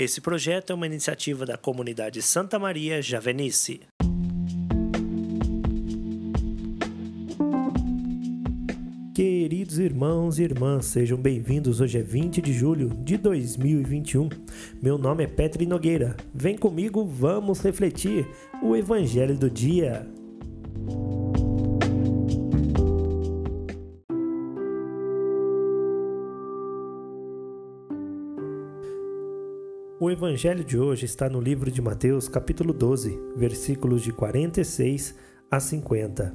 Esse projeto é uma iniciativa da comunidade Santa Maria Javenice. Queridos irmãos e irmãs, sejam bem-vindos. Hoje é 20 de julho de 2021. Meu nome é Petri Nogueira. Vem comigo, vamos refletir o Evangelho do Dia. O evangelho de hoje está no livro de Mateus, capítulo 12, versículos de 46 a 50.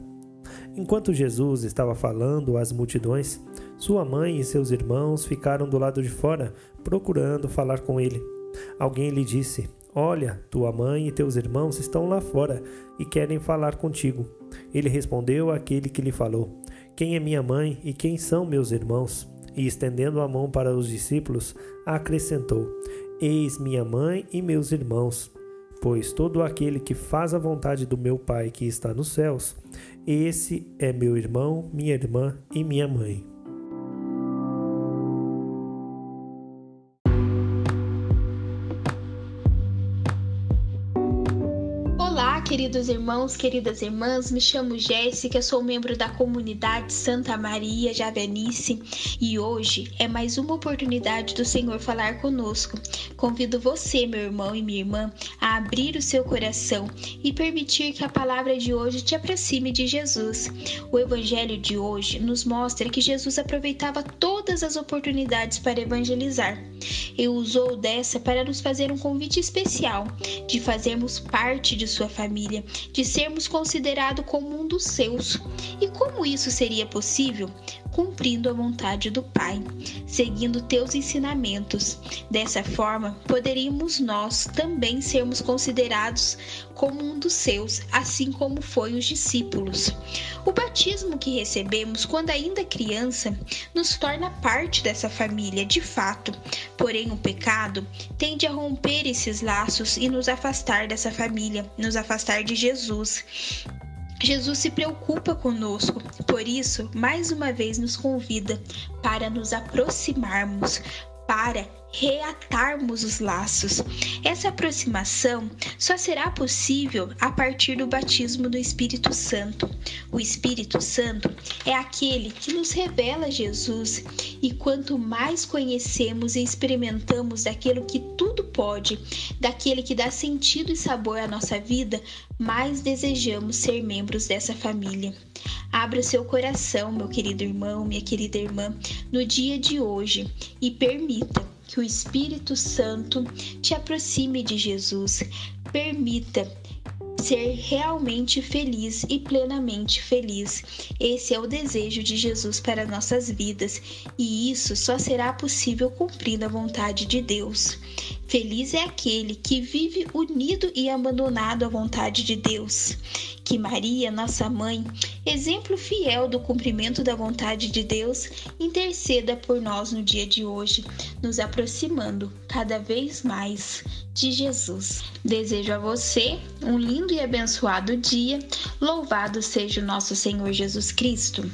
Enquanto Jesus estava falando às multidões, sua mãe e seus irmãos ficaram do lado de fora, procurando falar com ele. Alguém lhe disse: Olha, tua mãe e teus irmãos estão lá fora e querem falar contigo. Ele respondeu àquele que lhe falou: Quem é minha mãe e quem são meus irmãos? E estendendo a mão para os discípulos, acrescentou: Eis minha mãe e meus irmãos. Pois todo aquele que faz a vontade do meu Pai que está nos céus, esse é meu irmão, minha irmã e minha mãe. Queridos irmãos, queridas irmãs, me chamo Jéssica, sou membro da comunidade Santa Maria Javenice e hoje é mais uma oportunidade do Senhor falar conosco. Convido você, meu irmão e minha irmã, a abrir o seu coração e permitir que a palavra de hoje te aproxime de Jesus. O evangelho de hoje nos mostra que Jesus aproveitava todas as oportunidades para evangelizar e usou dessa para nos fazer um convite especial de fazermos parte de sua família família, de sermos considerados como um dos seus. E como isso seria possível? Cumprindo a vontade do Pai, seguindo teus ensinamentos. Dessa forma, poderíamos nós também sermos considerados como um dos seus, assim como foi os discípulos. O batismo que recebemos quando ainda criança nos torna parte dessa família, de fato. Porém, o pecado tende a romper esses laços e nos afastar dessa família, nos afastar de Jesus. Jesus se preocupa conosco, por isso, mais uma vez nos convida para nos aproximarmos, para reatarmos os laços. Essa aproximação só será possível a partir do batismo do Espírito Santo. O Espírito Santo é aquele que nos revela Jesus, e quanto mais conhecemos e experimentamos daquilo que tudo pode, daquele que dá sentido e sabor à nossa vida, mais desejamos ser membros dessa família. Abra seu coração, meu querido irmão, minha querida irmã, no dia de hoje e permita que o Espírito Santo te aproxime de Jesus. Permita ser realmente feliz e plenamente feliz. Esse é o desejo de Jesus para nossas vidas e isso só será possível cumprindo a vontade de Deus. Feliz é aquele que vive unido e abandonado à vontade de Deus. Que Maria, nossa mãe, exemplo fiel do cumprimento da vontade de Deus, interceda por nós no dia de hoje, nos aproximando cada vez mais de Jesus. Desejo a você um lindo e abençoado dia. Louvado seja o nosso Senhor Jesus Cristo.